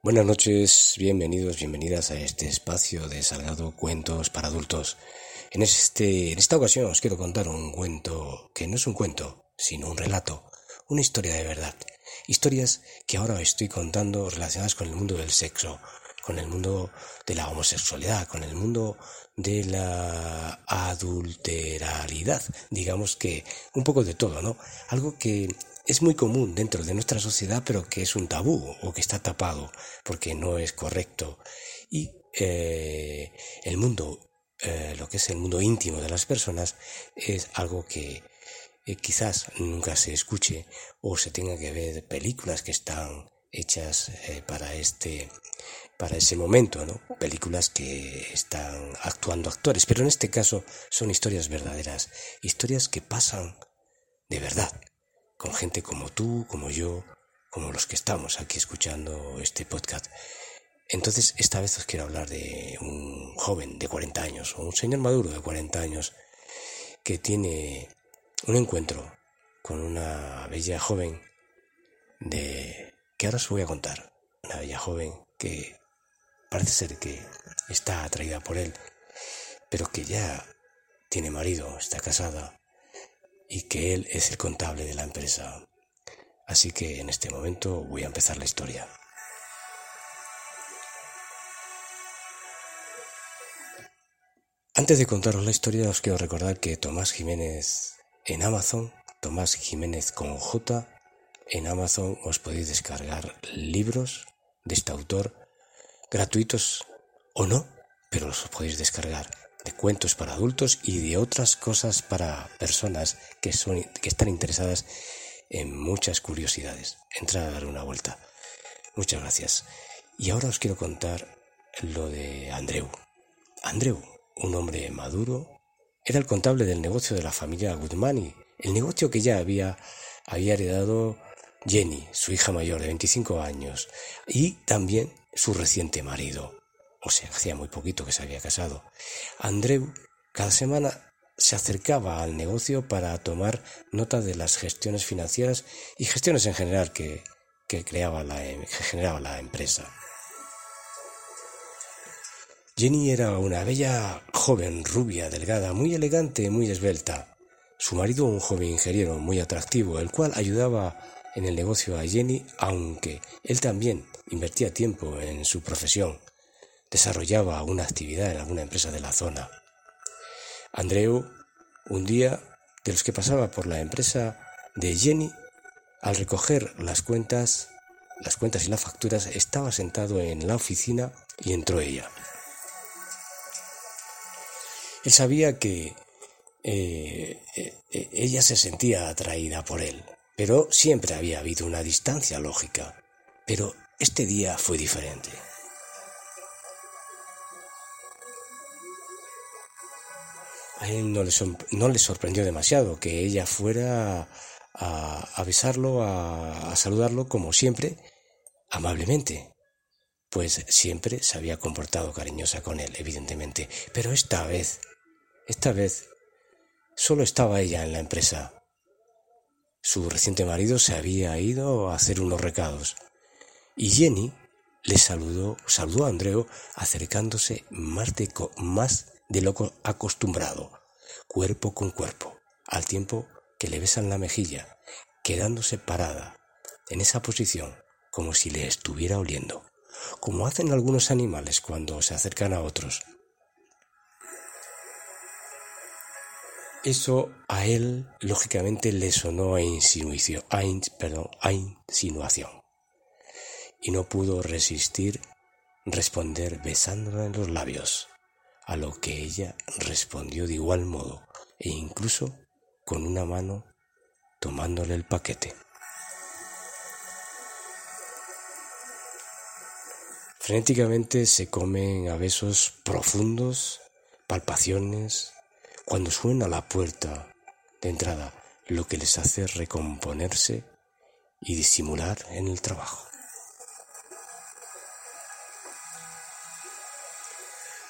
Buenas noches, bienvenidos, bienvenidas a este espacio de Salgado Cuentos para Adultos. En, este, en esta ocasión os quiero contar un cuento que no es un cuento, sino un relato, una historia de verdad. Historias que ahora estoy contando relacionadas con el mundo del sexo, con el mundo de la homosexualidad, con el mundo de la adulteralidad, digamos que un poco de todo, ¿no? Algo que es muy común dentro de nuestra sociedad, pero que es un tabú o que está tapado porque no es correcto. Y eh, el mundo, eh, lo que es el mundo íntimo de las personas, es algo que eh, quizás nunca se escuche o se tenga que ver películas que están hechas para este para ese momento, ¿no? Películas que están actuando actores, pero en este caso son historias verdaderas, historias que pasan de verdad con gente como tú, como yo, como los que estamos aquí escuchando este podcast. Entonces, esta vez os quiero hablar de un joven de 40 años, o un señor maduro de 40 años, que tiene un encuentro con una bella joven de que ahora os voy a contar. Una bella joven que parece ser que está atraída por él, pero que ya tiene marido, está casada y que él es el contable de la empresa. Así que en este momento voy a empezar la historia. Antes de contaros la historia os quiero recordar que Tomás Jiménez en Amazon, Tomás Jiménez con J, en Amazon os podéis descargar libros de este autor gratuitos o no, pero los podéis descargar de cuentos para adultos y de otras cosas para personas que, son, que están interesadas en muchas curiosidades. Entra a dar una vuelta. Muchas gracias. Y ahora os quiero contar lo de Andreu. Andreu, un hombre maduro, era el contable del negocio de la familia Guzmani, el negocio que ya había, había heredado Jenny, su hija mayor de 25 años, y también su reciente marido o sea, hacía muy poquito que se había casado. Andreu cada semana se acercaba al negocio para tomar nota de las gestiones financieras y gestiones en general que, creaba la, em, que generaba la empresa. Jenny era una bella joven rubia, delgada, muy elegante, muy esbelta. Su marido un joven ingeniero muy atractivo, el cual ayudaba en el negocio a Jenny, aunque él también invertía tiempo en su profesión desarrollaba una actividad en alguna empresa de la zona. Andreu, un día de los que pasaba por la empresa de Jenny, al recoger las cuentas, las cuentas y las facturas, estaba sentado en la oficina y entró ella. Él sabía que eh, eh, ella se sentía atraída por él, pero siempre había habido una distancia lógica. Pero este día fue diferente. A él no le, sorprendió demasiado que ella fuera a, a besarlo, a, a saludarlo como siempre, amablemente, pues siempre se había comportado cariñosa con él, evidentemente, pero esta vez, esta vez, solo estaba ella en la empresa. Su reciente marido se había ido a hacer unos recados, y Jenny le saludó, saludó a Andreu acercándose más de, más de lo acostumbrado, cuerpo con cuerpo, al tiempo que le besan la mejilla, quedándose parada en esa posición como si le estuviera oliendo, como hacen algunos animales cuando se acercan a otros. Eso a él, lógicamente, le sonó a insinuación, insinuación. Y no pudo resistir responder besándola en los labios a lo que ella respondió de igual modo e incluso con una mano tomándole el paquete. Frenéticamente se comen a besos profundos, palpaciones, cuando suena la puerta de entrada, lo que les hace recomponerse y disimular en el trabajo.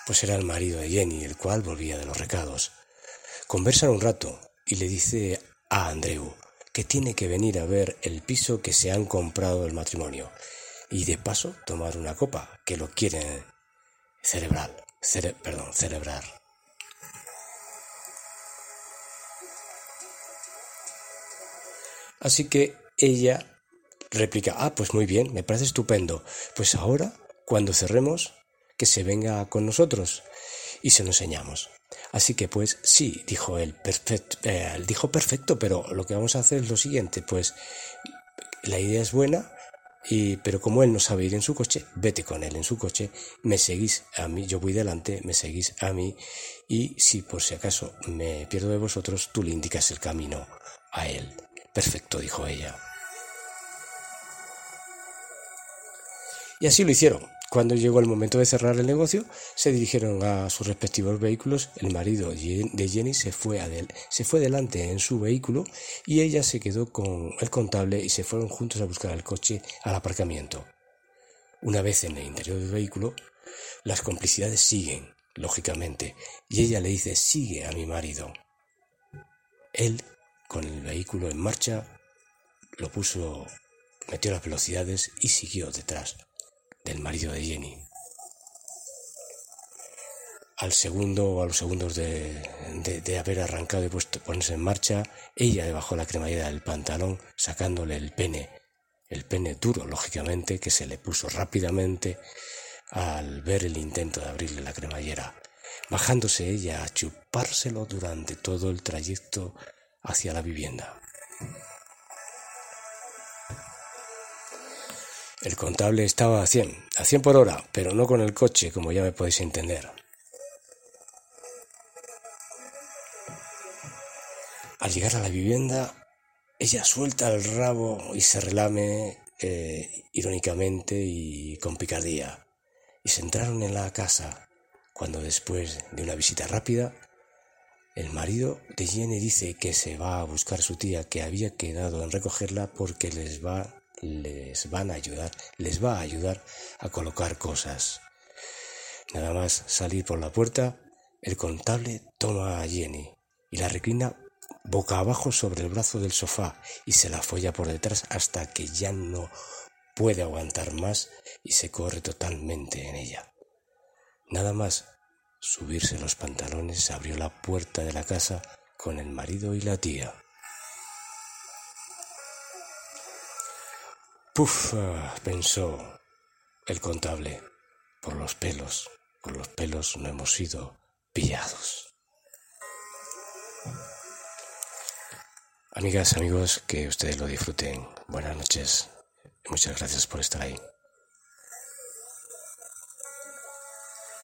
Pues era el marido de Jenny, el cual volvía de los recados. Conversan un rato y le dice a Andreu que tiene que venir a ver el piso que se han comprado el matrimonio y de paso tomar una copa, que lo quieren cerebral, perdón, celebrar. Así que ella replica, ah, pues muy bien, me parece estupendo. Pues ahora, cuando cerremos, que se venga con nosotros y se lo enseñamos. Así que pues sí, dijo él, perfecto, eh, dijo perfecto, pero lo que vamos a hacer es lo siguiente, pues la idea es buena, y, pero como él no sabe ir en su coche, vete con él en su coche, me seguís a mí, yo voy delante, me seguís a mí, y si por si acaso me pierdo de vosotros, tú le indicas el camino a él. Perfecto, dijo ella. Y así lo hicieron. Cuando llegó el momento de cerrar el negocio, se dirigieron a sus respectivos vehículos. El marido de Jenny se fue, se fue delante en su vehículo y ella se quedó con el contable y se fueron juntos a buscar el coche al aparcamiento. Una vez en el interior del vehículo, las complicidades siguen, lógicamente, y ella le dice sigue a mi marido. Él, con el vehículo en marcha, lo puso, metió las velocidades y siguió detrás del marido de Jenny. Al segundo o a los segundos de, haber arrancado y puesto, ponerse en marcha, ella le bajó la cremallera del pantalón sacándole el pene, el pene duro, lógicamente, que se le puso rápidamente al ver el intento de abrirle la cremallera, bajándose ella a chupárselo durante todo el trayecto hacia la vivienda. El contable estaba a 100, a 100 por hora, pero no con el coche, como ya me podéis entender. Al llegar a la vivienda, ella suelta el rabo y se relame eh, irónicamente y con picardía. Y se entraron en la casa cuando después de una visita rápida, el marido de Jenny dice que se va a buscar a su tía que había quedado en recogerla porque les va les van a ayudar, les va a ayudar a colocar cosas. Nada más salir por la puerta, el contable toma a Jenny y la reclina boca abajo sobre el brazo del sofá y se la folla por detrás hasta que ya no puede aguantar más y se corre totalmente en ella. Nada más subirse los pantalones abrió la puerta de la casa con el marido y la tía. Puf, pensó el contable, por los pelos, por los pelos no hemos sido pillados. Amigas, amigos, que ustedes lo disfruten. Buenas noches. Muchas gracias por estar ahí.